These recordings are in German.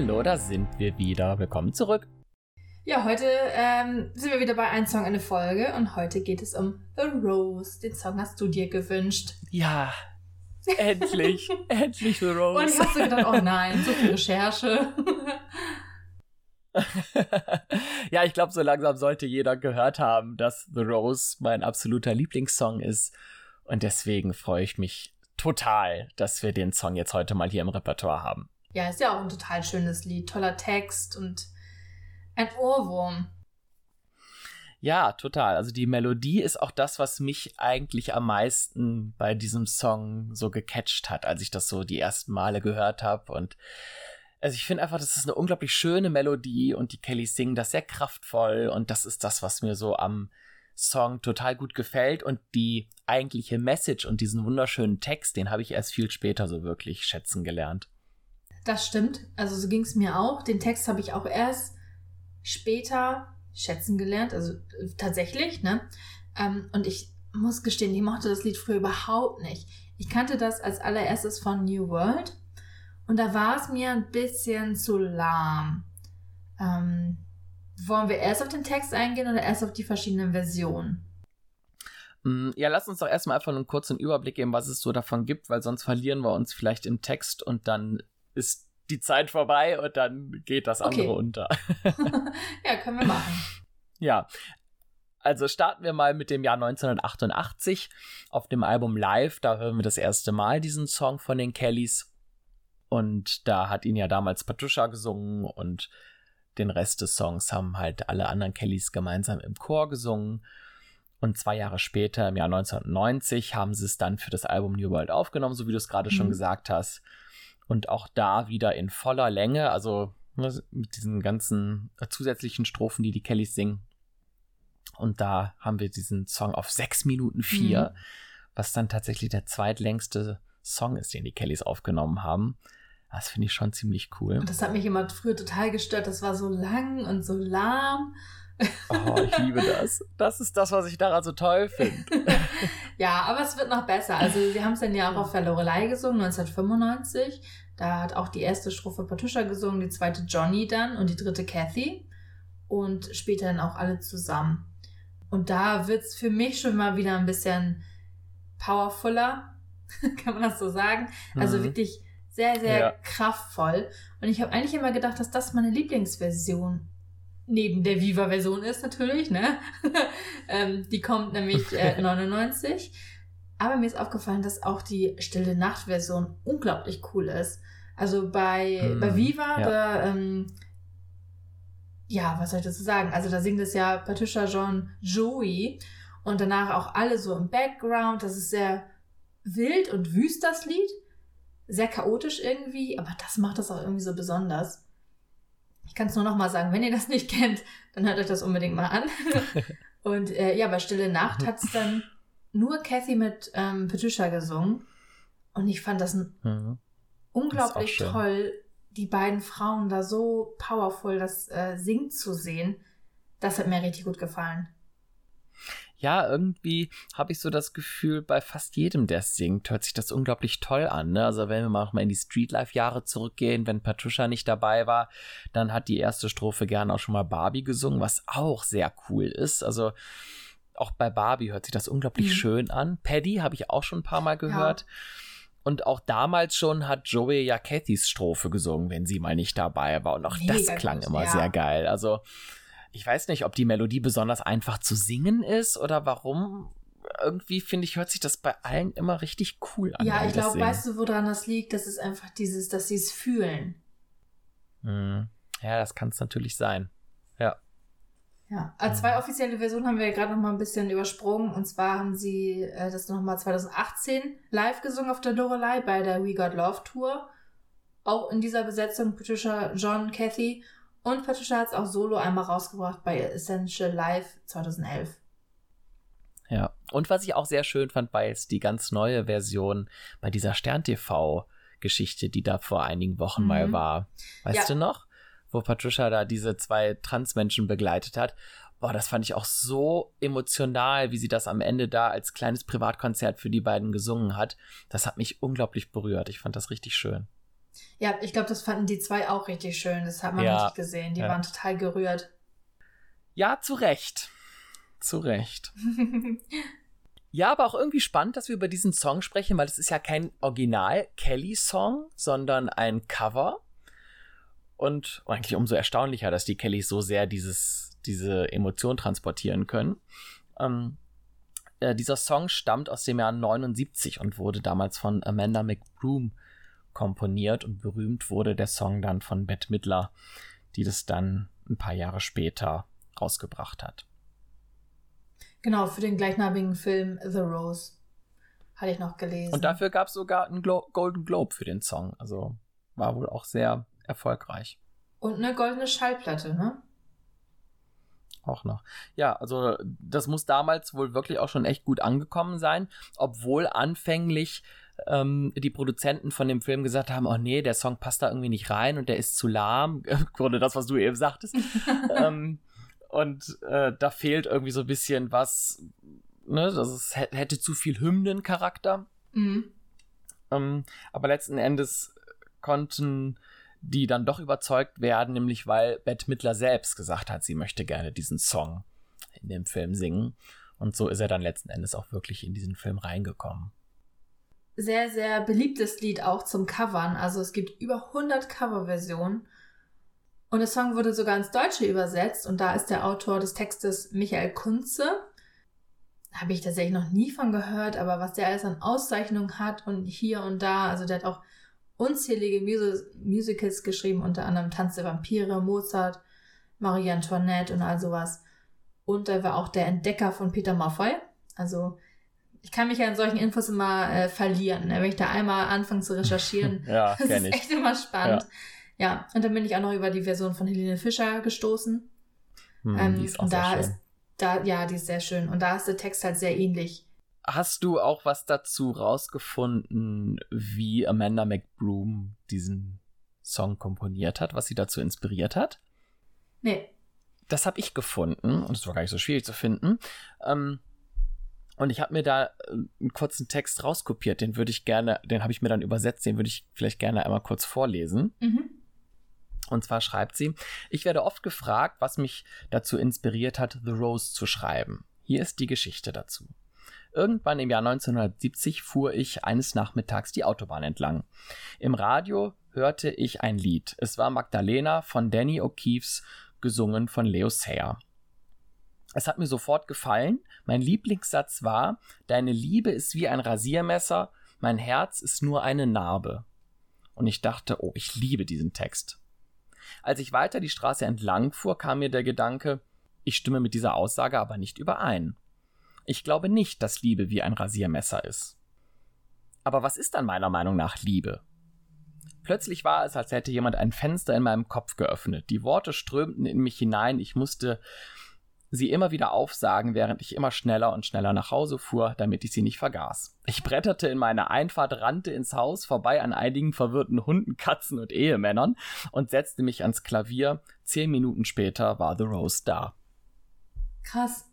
Hallo, da sind wir wieder. Willkommen zurück. Ja, heute ähm, sind wir wieder bei Ein Song eine Folge und heute geht es um The Rose. Den Song hast du dir gewünscht. Ja, endlich, endlich The Rose. Und ich habe so gedacht, oh nein, so viel Recherche. ja, ich glaube, so langsam sollte jeder gehört haben, dass The Rose mein absoluter Lieblingssong ist. Und deswegen freue ich mich total, dass wir den Song jetzt heute mal hier im Repertoire haben. Ja, ist ja auch ein total schönes Lied, toller Text und ein Ohrwurm. Ja, total. Also die Melodie ist auch das, was mich eigentlich am meisten bei diesem Song so gecatcht hat, als ich das so die ersten Male gehört habe. Und also ich finde einfach, das ist eine unglaublich schöne Melodie und die Kellys singen das sehr kraftvoll und das ist das, was mir so am Song total gut gefällt und die eigentliche Message und diesen wunderschönen Text, den habe ich erst viel später so wirklich schätzen gelernt. Das stimmt. Also so ging es mir auch. Den Text habe ich auch erst später schätzen gelernt. Also äh, tatsächlich, ne? Ähm, und ich muss gestehen, ich mochte das Lied früher überhaupt nicht. Ich kannte das als allererstes von New World und da war es mir ein bisschen zu lahm. Ähm, wollen wir erst auf den Text eingehen oder erst auf die verschiedenen Versionen? Mm, ja, lass uns doch erstmal einfach einen kurzen Überblick geben, was es so davon gibt, weil sonst verlieren wir uns vielleicht im Text und dann ist die Zeit vorbei und dann geht das andere okay. unter. ja, können wir machen. Ja, also starten wir mal mit dem Jahr 1988 auf dem Album Live. Da hören wir das erste Mal diesen Song von den Kellys. Und da hat ihn ja damals Patricia gesungen und den Rest des Songs haben halt alle anderen Kellys gemeinsam im Chor gesungen. Und zwei Jahre später, im Jahr 1990, haben sie es dann für das Album New World aufgenommen, so wie du es gerade mhm. schon gesagt hast. Und auch da wieder in voller Länge, also ne, mit diesen ganzen zusätzlichen Strophen, die die Kellys singen. Und da haben wir diesen Song auf sechs Minuten vier, mhm. was dann tatsächlich der zweitlängste Song ist, den die Kellys aufgenommen haben. Das finde ich schon ziemlich cool. Und das hat mich immer früher total gestört. Das war so lang und so lahm. Oh, ich liebe das. Das ist das, was ich daran so toll finde. ja, aber es wird noch besser. Also, sie haben es dann ja auch auf der Lorelei gesungen, 1995. Da hat auch die erste Strophe Patricia gesungen, die zweite Johnny dann und die dritte Kathy. Und später dann auch alle zusammen. Und da wird es für mich schon mal wieder ein bisschen powerfuller, kann man das so sagen. Also mhm. wirklich sehr, sehr ja. kraftvoll. Und ich habe eigentlich immer gedacht, dass das meine Lieblingsversion neben der Viva-Version ist natürlich, ne? ähm, die kommt nämlich äh, 99. Aber mir ist aufgefallen, dass auch die Stille Nacht-Version unglaublich cool ist. Also bei, mm, bei Viva, ja. da, ähm, ja, was soll ich dazu sagen? Also da singt es ja Patricia John Joey und danach auch alle so im Background. Das ist sehr wild und wüst, das Lied sehr chaotisch irgendwie, aber das macht das auch irgendwie so besonders. Ich kann es nur noch mal sagen, wenn ihr das nicht kennt, dann hört euch das unbedingt mal an. Und äh, ja, bei Stille Nacht hat es dann nur Kathy mit ähm, Patricia gesungen. Und ich fand das mhm. unglaublich das toll, die beiden Frauen da so powerful das äh, singen zu sehen. Das hat mir richtig gut gefallen ja, irgendwie habe ich so das Gefühl, bei fast jedem, der singt, hört sich das unglaublich toll an. Ne? Also wenn wir mal in die Streetlife-Jahre zurückgehen, wenn Patricia nicht dabei war, dann hat die erste Strophe gerne auch schon mal Barbie gesungen, was auch sehr cool ist. Also auch bei Barbie hört sich das unglaublich mhm. schön an. Paddy habe ich auch schon ein paar Mal gehört. Ja. Und auch damals schon hat Joey ja Cathys Strophe gesungen, wenn sie mal nicht dabei war. Und auch Mega das klang gut, immer ja. sehr geil. Also ich weiß nicht, ob die Melodie besonders einfach zu singen ist oder warum. Irgendwie finde ich, hört sich das bei allen immer richtig cool an. Ja, ich glaube, weißt du, woran das liegt? Das ist einfach dieses, dass sie es fühlen. Hm. Ja, das kann es natürlich sein. Ja. Ja, also zwei offizielle Versionen haben wir ja gerade noch mal ein bisschen übersprungen. Und zwar haben sie äh, das noch mal 2018 live gesungen auf der Lorelei bei der We Got Love Tour. Auch in dieser Besetzung Patricia, John, Kathy. Und Patricia hat es auch solo einmal rausgebracht bei Essential Live 2011. Ja, und was ich auch sehr schön fand, war jetzt die ganz neue Version bei dieser Stern-TV-Geschichte, die da vor einigen Wochen mhm. mal war. Weißt ja. du noch? Wo Patricia da diese zwei Transmenschen begleitet hat. Boah, das fand ich auch so emotional, wie sie das am Ende da als kleines Privatkonzert für die beiden gesungen hat. Das hat mich unglaublich berührt. Ich fand das richtig schön. Ja, ich glaube, das fanden die zwei auch richtig schön. Das hat man ja. richtig gesehen. Die ja. waren total gerührt. Ja, zu Recht. Zu Recht. ja, aber auch irgendwie spannend, dass wir über diesen Song sprechen, weil es ist ja kein Original-Kelly-Song, sondern ein Cover. Und eigentlich umso erstaunlicher, dass die Kellys so sehr dieses, diese Emotion transportieren können. Ähm, äh, dieser Song stammt aus dem Jahr 79 und wurde damals von Amanda McBroom komponiert und berühmt wurde der Song dann von Bette Midler, die das dann ein paar Jahre später rausgebracht hat. Genau, für den gleichnamigen Film The Rose. Hatte ich noch gelesen. Und dafür gab es sogar einen Glo Golden Globe für den Song. Also war wohl auch sehr erfolgreich. Und eine goldene Schallplatte, ne? Auch noch. Ja, also das muss damals wohl wirklich auch schon echt gut angekommen sein, obwohl anfänglich ähm, die Produzenten von dem Film gesagt haben, oh nee, der Song passt da irgendwie nicht rein und der ist zu lahm. Grunde das, was du eben sagtest. ähm, und äh, da fehlt irgendwie so ein bisschen was, ne, das ist, hätte zu viel Hymnencharakter. Mhm. Ähm, aber letzten Endes konnten die dann doch überzeugt werden, nämlich weil Bette Midler selbst gesagt hat, sie möchte gerne diesen Song in dem Film singen. Und so ist er dann letzten Endes auch wirklich in diesen Film reingekommen. Sehr, sehr beliebtes Lied auch zum Covern. Also es gibt über 100 Coverversionen. Und der Song wurde sogar ins Deutsche übersetzt und da ist der Autor des Textes Michael Kunze. Habe ich tatsächlich noch nie von gehört, aber was der alles an Auszeichnungen hat und hier und da, also der hat auch unzählige Mus Musicals geschrieben, unter anderem Tanz der Vampire, Mozart, Marie Antoinette und all sowas. Und er war auch der Entdecker von Peter Maffay. Also ich kann mich ja in solchen Infos immer äh, verlieren. Ne? Wenn ich da einmal anfange zu recherchieren, ja, das ist echt immer spannend. Ja. Ja, und dann bin ich auch noch über die Version von Helene Fischer gestoßen. Hm, ähm, die ist auch und da ist da, ja, die ist sehr schön. Und da ist der Text halt sehr ähnlich. Hast du auch was dazu rausgefunden, wie Amanda McBroom diesen Song komponiert hat, was sie dazu inspiriert hat? Nee. Das habe ich gefunden und es war gar nicht so schwierig zu finden. Ähm, und ich habe mir da äh, einen kurzen Text rauskopiert, den würde ich gerne, den habe ich mir dann übersetzt, den würde ich vielleicht gerne einmal kurz vorlesen. Mhm. Und zwar schreibt sie, ich werde oft gefragt, was mich dazu inspiriert hat, The Rose zu schreiben. Hier ist die Geschichte dazu. Irgendwann im Jahr 1970 fuhr ich eines Nachmittags die Autobahn entlang. Im Radio hörte ich ein Lied. Es war Magdalena von Danny O'Keefes, gesungen von Leo Sayer. Es hat mir sofort gefallen. Mein Lieblingssatz war, Deine Liebe ist wie ein Rasiermesser, mein Herz ist nur eine Narbe. Und ich dachte, oh, ich liebe diesen Text. Als ich weiter die Straße entlang fuhr, kam mir der Gedanke, ich stimme mit dieser Aussage aber nicht überein. Ich glaube nicht, dass Liebe wie ein Rasiermesser ist. Aber was ist dann meiner Meinung nach Liebe? Plötzlich war es, als hätte jemand ein Fenster in meinem Kopf geöffnet. Die Worte strömten in mich hinein, ich musste sie immer wieder aufsagen, während ich immer schneller und schneller nach Hause fuhr, damit ich sie nicht vergaß. Ich bretterte in meine Einfahrt, rannte ins Haus, vorbei an einigen verwirrten Hunden, Katzen und Ehemännern und setzte mich ans Klavier. Zehn Minuten später war The Rose da. Krass.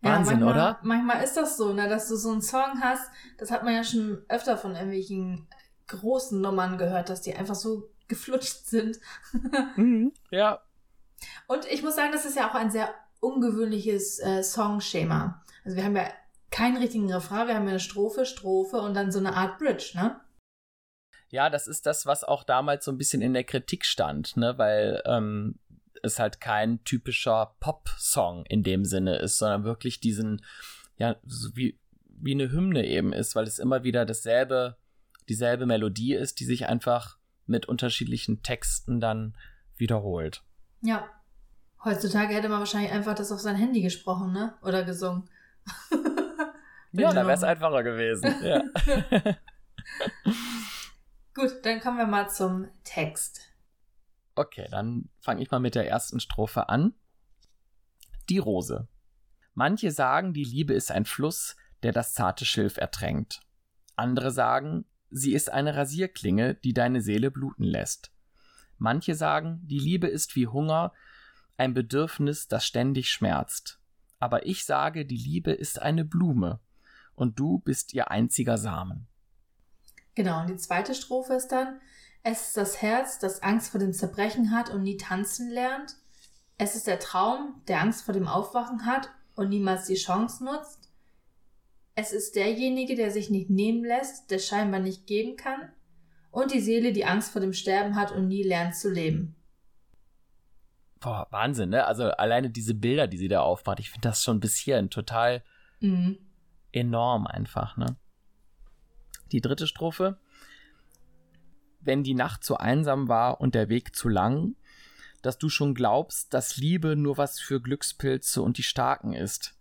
Wahnsinn, ja, manchmal, oder? Manchmal ist das so, ne, dass du so einen Song hast, das hat man ja schon öfter von irgendwelchen großen Nummern gehört, dass die einfach so geflutscht sind. mhm, ja, und ich muss sagen, das ist ja auch ein sehr ungewöhnliches äh, Songschema. Also wir haben ja keinen richtigen Refrain, wir haben ja eine Strophe, Strophe und dann so eine Art Bridge, ne? Ja, das ist das, was auch damals so ein bisschen in der Kritik stand, ne? Weil ähm, es halt kein typischer Pop-Song in dem Sinne ist, sondern wirklich diesen, ja, so wie, wie eine Hymne eben ist, weil es immer wieder dasselbe, dieselbe Melodie ist, die sich einfach mit unterschiedlichen Texten dann wiederholt. Ja. Heutzutage hätte man wahrscheinlich einfach das auf sein Handy gesprochen, ne? Oder gesungen. ja, dann wäre es einfacher gewesen. Ja. Gut, dann kommen wir mal zum Text. Okay, dann fange ich mal mit der ersten Strophe an. Die Rose. Manche sagen, die Liebe ist ein Fluss, der das zarte Schilf ertränkt. Andere sagen, sie ist eine Rasierklinge, die deine Seele bluten lässt. Manche sagen, die Liebe ist wie Hunger, ein Bedürfnis, das ständig schmerzt. Aber ich sage, die Liebe ist eine Blume, und du bist ihr einziger Samen. Genau, und die zweite Strophe ist dann, es ist das Herz, das Angst vor dem Zerbrechen hat und nie tanzen lernt. Es ist der Traum, der Angst vor dem Aufwachen hat und niemals die Chance nutzt. Es ist derjenige, der sich nicht nehmen lässt, der scheinbar nicht geben kann. Und die Seele, die Angst vor dem Sterben hat und nie lernt zu leben. Boah, Wahnsinn, ne? Also alleine diese Bilder, die sie da aufmacht, ich finde das schon bis hierhin total mhm. enorm einfach, ne? Die dritte Strophe. Wenn die Nacht zu einsam war und der Weg zu lang, dass du schon glaubst, dass Liebe nur was für Glückspilze und die Starken ist,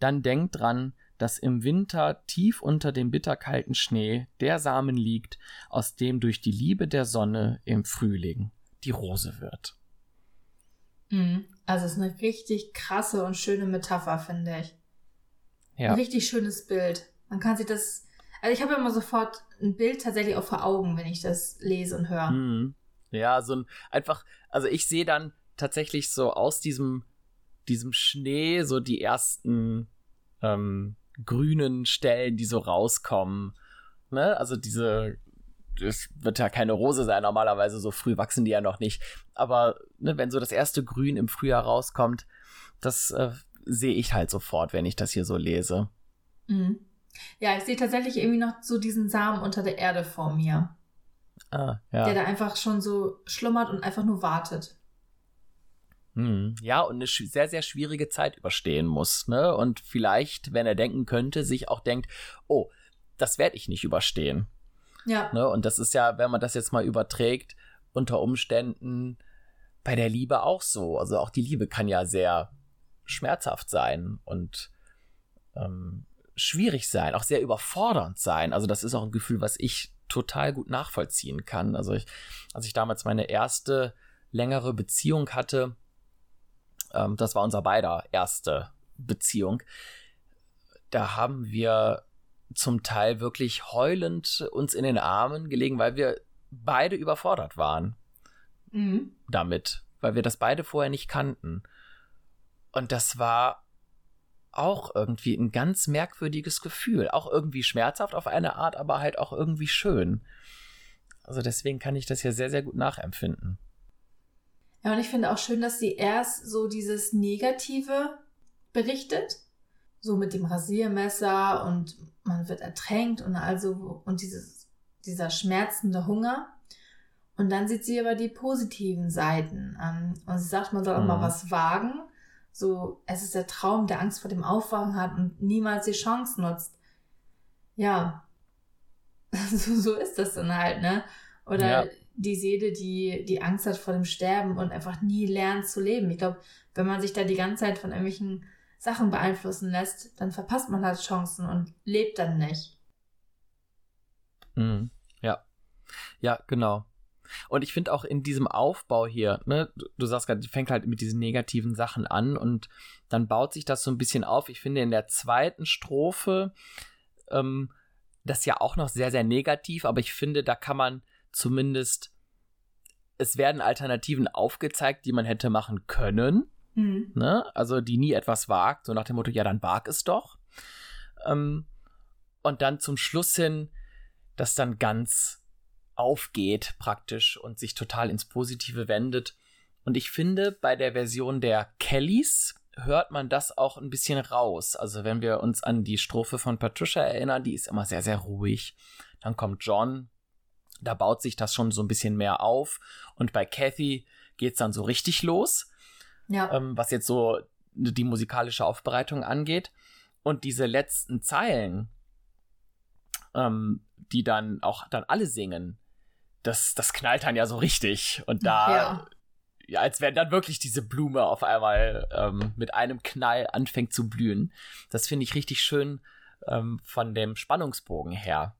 dann denk dran, dass im Winter tief unter dem bitterkalten Schnee der Samen liegt, aus dem durch die Liebe der Sonne im Frühling die Rose wird. Mhm. Also es ist eine richtig krasse und schöne Metapher, finde ich. Ja. Ein richtig schönes Bild. Man kann sich das. Also ich habe immer sofort ein Bild tatsächlich auch vor Augen, wenn ich das lese und höre. Mhm. Ja, so ein einfach, also ich sehe dann tatsächlich so aus diesem, diesem Schnee so die ersten ähm, grünen Stellen, die so rauskommen. Ne? Also diese es wird ja keine Rose sein, normalerweise so früh wachsen die ja noch nicht. Aber ne, wenn so das erste Grün im Frühjahr rauskommt, das äh, sehe ich halt sofort, wenn ich das hier so lese. Mhm. Ja, ich sehe tatsächlich irgendwie noch so diesen Samen unter der Erde vor mir. Ah, ja. Der da einfach schon so schlummert und einfach nur wartet. Hm, ja, und eine sehr, sehr schwierige Zeit überstehen muss, ne? Und vielleicht, wenn er denken könnte, sich auch denkt, oh, das werde ich nicht überstehen. Ja. Ne? Und das ist ja, wenn man das jetzt mal überträgt, unter Umständen bei der Liebe auch so. Also auch die Liebe kann ja sehr schmerzhaft sein und ähm, schwierig sein, auch sehr überfordernd sein. Also das ist auch ein Gefühl, was ich total gut nachvollziehen kann. Also ich, als ich damals meine erste längere Beziehung hatte, ähm, das war unser beider erste Beziehung, da haben wir zum Teil wirklich heulend uns in den Armen gelegen, weil wir beide überfordert waren mhm. damit, weil wir das beide vorher nicht kannten. Und das war auch irgendwie ein ganz merkwürdiges Gefühl. Auch irgendwie schmerzhaft auf eine Art, aber halt auch irgendwie schön. Also deswegen kann ich das hier sehr, sehr gut nachempfinden. Ja, und ich finde auch schön, dass sie erst so dieses Negative berichtet. So mit dem Rasiermesser und man wird ertränkt und also, und dieses, dieser schmerzende Hunger. Und dann sieht sie aber die positiven Seiten an. Und sie sagt, man soll auch mhm. mal was wagen so, es ist der Traum, der Angst vor dem Aufwachen hat und niemals die Chance nutzt. Ja, so, so ist das dann halt, ne? Oder ja. Die Seele, die, die Angst hat vor dem Sterben und einfach nie lernt zu leben. Ich glaube, wenn man sich da die ganze Zeit von irgendwelchen Sachen beeinflussen lässt, dann verpasst man halt Chancen und lebt dann nicht. Mhm. Ja. Ja, genau. Und ich finde auch in diesem Aufbau hier, ne, du, du sagst gerade, fängt halt mit diesen negativen Sachen an und dann baut sich das so ein bisschen auf. Ich finde in der zweiten Strophe ähm, das ja auch noch sehr, sehr negativ, aber ich finde, da kann man zumindest, es werden Alternativen aufgezeigt, die man hätte machen können. Mhm. Ne? Also die nie etwas wagt, so nach dem Motto, ja, dann wag es doch. Ähm, und dann zum Schluss hin, das dann ganz aufgeht praktisch und sich total ins Positive wendet. Und ich finde, bei der Version der Kellys hört man das auch ein bisschen raus. Also wenn wir uns an die Strophe von Patricia erinnern, die ist immer sehr, sehr ruhig. Dann kommt John, da baut sich das schon so ein bisschen mehr auf. Und bei Kathy geht es dann so richtig los. Ja. Ähm, was jetzt so die musikalische Aufbereitung angeht. Und diese letzten Zeilen, ähm, die dann auch dann alle singen, das, das knallt dann ja so richtig. Und da, ja, ja als wenn dann wirklich diese Blume auf einmal ähm, mit einem Knall anfängt zu blühen. Das finde ich richtig schön ähm, von dem Spannungsbogen her.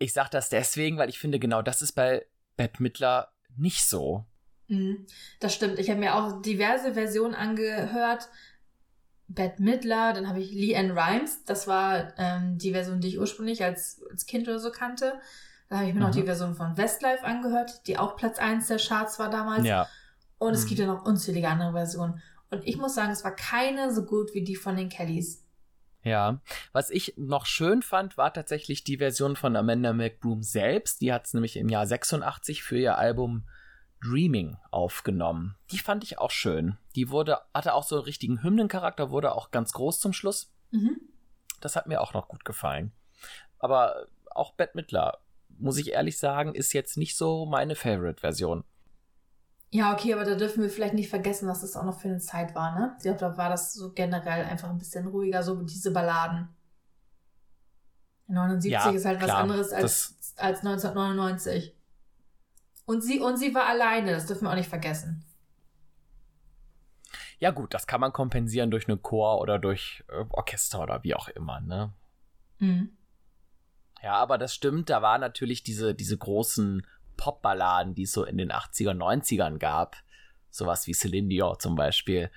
Ich sage das deswegen, weil ich finde, genau das ist bei Bette Midler nicht so. Mhm, das stimmt. Ich habe mir auch diverse Versionen angehört. Bette Midler, dann habe ich Lee Ann Rimes. Das war ähm, die Version, die ich ursprünglich als, als Kind oder so kannte. Da habe ich mir mhm. noch die Version von Westlife angehört, die auch Platz 1 der Charts war damals. Ja. Und es mhm. gibt ja noch unzählige andere Versionen. Und ich muss sagen, es war keine so gut wie die von den Kellys. Ja, was ich noch schön fand, war tatsächlich die Version von Amanda McBroom selbst. Die hat es nämlich im Jahr 86 für ihr Album Dreaming aufgenommen. Die fand ich auch schön. Die wurde, hatte auch so einen richtigen Hymnencharakter, wurde auch ganz groß zum Schluss. Mhm. Das hat mir auch noch gut gefallen. Aber auch Bette Midler, muss ich ehrlich sagen, ist jetzt nicht so meine Favorite-Version. Ja, okay, aber da dürfen wir vielleicht nicht vergessen, es das auch noch für eine Zeit war, ne? Ich glaube, da war das so generell einfach ein bisschen ruhiger, so diese Balladen. 79 ja, ist halt klar, was anderes als, als 1999. Und sie, und sie war alleine, das dürfen wir auch nicht vergessen. Ja, gut, das kann man kompensieren durch einen Chor oder durch äh, Orchester oder wie auch immer, ne? Mhm. Ja, aber das stimmt, da war natürlich diese, diese großen Popballaden, die es so in den 80er, 90ern gab. Sowas wie Celine Dion zum Beispiel.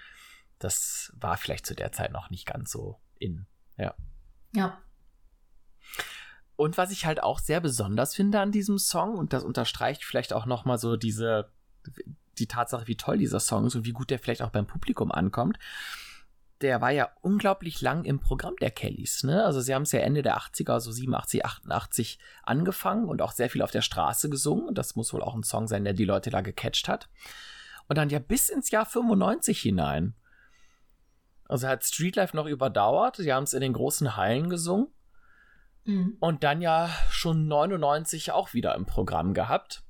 Das war vielleicht zu der Zeit noch nicht ganz so in. Ja. Ja. Und was ich halt auch sehr besonders finde an diesem Song, und das unterstreicht vielleicht auch nochmal so diese, die Tatsache, wie toll dieser Song ist und wie gut der vielleicht auch beim Publikum ankommt, der war ja unglaublich lang im Programm der Kellys. Ne? Also sie haben es ja Ende der 80er, so 87, 88 angefangen und auch sehr viel auf der Straße gesungen. Und das muss wohl auch ein Song sein, der die Leute da gecatcht hat. Und dann ja bis ins Jahr 95 hinein. Also hat Streetlife noch überdauert. Sie haben es in den großen Hallen gesungen. Mhm. Und dann ja schon 99 auch wieder im Programm gehabt.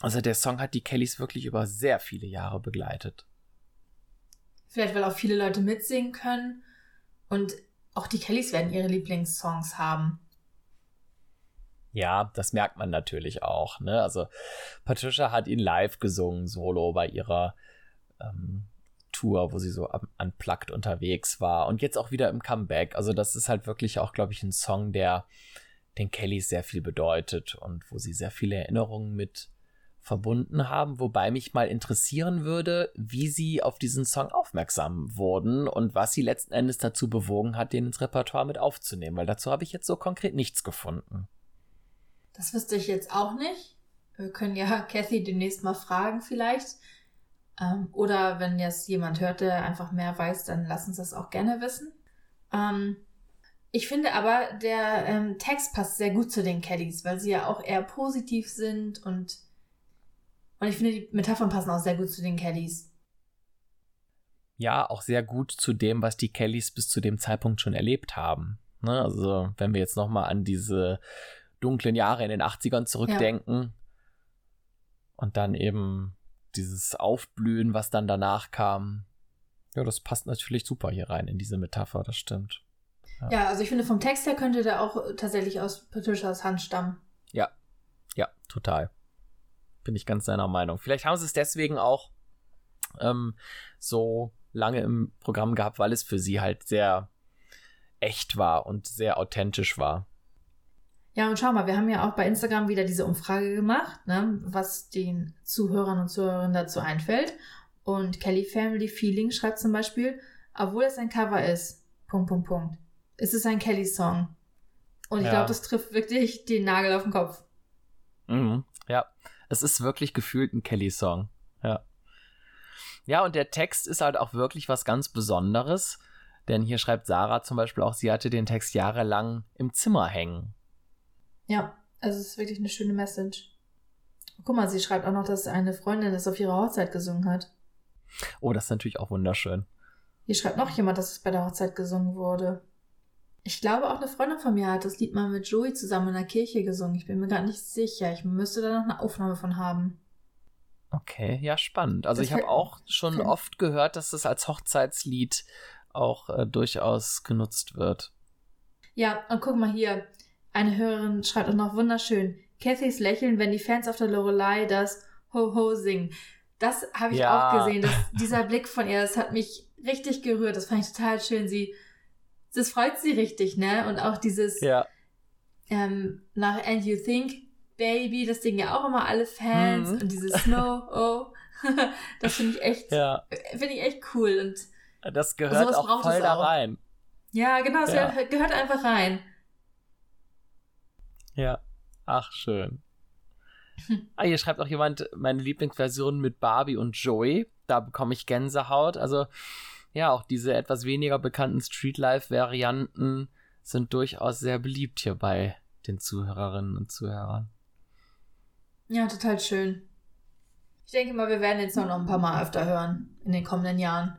Also der Song hat die Kellys wirklich über sehr viele Jahre begleitet. Vielleicht, weil auch viele Leute mitsingen können. Und auch die Kellys werden ihre Lieblingssongs haben. Ja, das merkt man natürlich auch. Ne? Also Patricia hat ihn live gesungen, solo bei ihrer ähm, Tour, wo sie so unplugged unterwegs war. Und jetzt auch wieder im Comeback. Also das ist halt wirklich auch, glaube ich, ein Song, der den Kellys sehr viel bedeutet und wo sie sehr viele Erinnerungen mit verbunden haben, wobei mich mal interessieren würde, wie sie auf diesen Song aufmerksam wurden und was sie letzten Endes dazu bewogen hat, den ins Repertoire mit aufzunehmen, weil dazu habe ich jetzt so konkret nichts gefunden. Das wüsste ich jetzt auch nicht. Wir können ja Kathy demnächst mal fragen vielleicht. Ähm, oder wenn jetzt jemand hört, der einfach mehr weiß, dann lass uns das auch gerne wissen. Ähm, ich finde aber, der ähm, Text passt sehr gut zu den Caddies, weil sie ja auch eher positiv sind und und ich finde, die Metaphern passen auch sehr gut zu den Kellys. Ja, auch sehr gut zu dem, was die Kellys bis zu dem Zeitpunkt schon erlebt haben. Ne? Also, wenn wir jetzt nochmal an diese dunklen Jahre in den 80ern zurückdenken ja. und dann eben dieses Aufblühen, was dann danach kam. Ja, das passt natürlich super hier rein in diese Metapher, das stimmt. Ja, ja also ich finde, vom Text her könnte der auch tatsächlich aus Patricias Hand stammen. Ja, ja, total. Bin ich ganz seiner Meinung. Vielleicht haben sie es deswegen auch ähm, so lange im Programm gehabt, weil es für sie halt sehr echt war und sehr authentisch war. Ja, und schau mal, wir haben ja auch bei Instagram wieder diese Umfrage gemacht, ne, was den Zuhörern und Zuhörern dazu einfällt. Und Kelly Family Feeling schreibt zum Beispiel, obwohl es ein Cover ist, Punkt, Punkt, Punkt, ist es ein Kelly-Song. Und ich ja. glaube, das trifft wirklich den Nagel auf den Kopf. Mhm, ja. Es ist wirklich gefühlt ein Kelly-Song. Ja. Ja, und der Text ist halt auch wirklich was ganz Besonderes. Denn hier schreibt Sarah zum Beispiel auch, sie hatte den Text jahrelang im Zimmer hängen. Ja, also es ist wirklich eine schöne Message. Guck mal, sie schreibt auch noch, dass eine Freundin das auf ihrer Hochzeit gesungen hat. Oh, das ist natürlich auch wunderschön. Hier schreibt noch jemand, dass es bei der Hochzeit gesungen wurde. Ich glaube, auch eine Freundin von mir hat das Lied mal mit Joey zusammen in der Kirche gesungen. Ich bin mir gar nicht sicher. Ich müsste da noch eine Aufnahme von haben. Okay, ja, spannend. Also das ich habe auch schon okay. oft gehört, dass es als Hochzeitslied auch äh, durchaus genutzt wird. Ja, und guck mal hier. Eine Hörerin schreibt auch noch wunderschön. Cathys Lächeln, wenn die Fans auf der Lorelei das Ho-Ho singen. Das habe ich ja. auch gesehen. Das, dieser Blick von ihr, das hat mich richtig gerührt. Das fand ich total schön. Sie das freut sie richtig, ne? Und auch dieses ja. ähm, nach And You Think, Baby, das Ding ja auch immer alle Fans mhm. und dieses Snow, oh, das finde ich echt, ja. finde ich echt cool und das gehört auch voll da rein. Ja, genau, es ja. gehört einfach rein. Ja, ach schön. Ah, hier schreibt auch jemand meine Lieblingsversion mit Barbie und Joey. Da bekomme ich Gänsehaut. Also ja, auch diese etwas weniger bekannten Streetlife-Varianten sind durchaus sehr beliebt hier bei den Zuhörerinnen und Zuhörern. Ja, total schön. Ich denke mal, wir werden jetzt noch ein paar Mal öfter hören in den kommenden Jahren.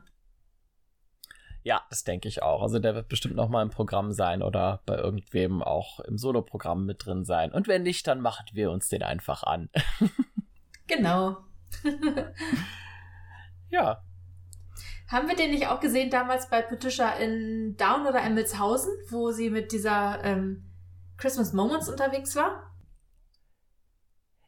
Ja, das denke ich auch. Also der wird bestimmt noch mal im Programm sein oder bei irgendwem auch im Soloprogramm mit drin sein. Und wenn nicht, dann machen wir uns den einfach an. genau. ja. Haben wir den nicht auch gesehen damals bei Patricia in Down oder Emmelshausen, wo sie mit dieser ähm, Christmas Moments unterwegs war?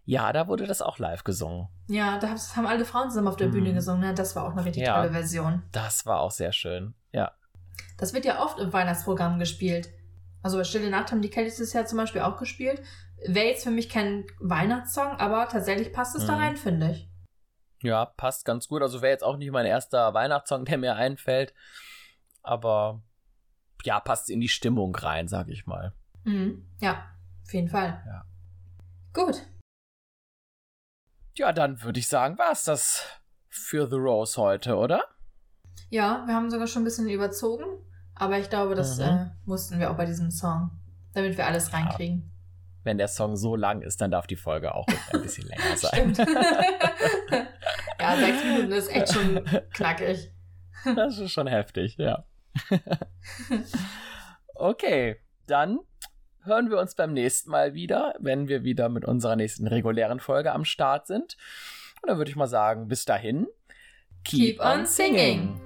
Ja, da wurde das auch live gesungen. Ja, da haben alle Frauen zusammen auf der Bühne mhm. gesungen. Ne? Das war auch eine richtig ja, tolle Version. Das war auch sehr schön. Ja. Das wird ja oft im Weihnachtsprogramm gespielt. Also bei Stille Nacht haben die Kellys das ja zum Beispiel auch gespielt. Wäre jetzt für mich kein Weihnachtssong, aber tatsächlich passt es mhm. da rein, finde ich. Ja, passt ganz gut. Also wäre jetzt auch nicht mein erster Weihnachtssong, der mir einfällt. Aber ja, passt in die Stimmung rein, sag ich mal. Mhm. Ja, auf jeden Fall. Ja. Gut. Ja, dann würde ich sagen, war es das für The Rose heute, oder? Ja, wir haben sogar schon ein bisschen überzogen, aber ich glaube, das mhm. äh, mussten wir auch bei diesem Song, damit wir alles reinkriegen. Ja. Wenn der Song so lang ist, dann darf die Folge auch ein bisschen länger sein. ja, sechs Minuten ist echt schon knackig. Das ist schon heftig, ja. okay, dann hören wir uns beim nächsten Mal wieder, wenn wir wieder mit unserer nächsten regulären Folge am Start sind. Und dann würde ich mal sagen, bis dahin, keep, keep on singing.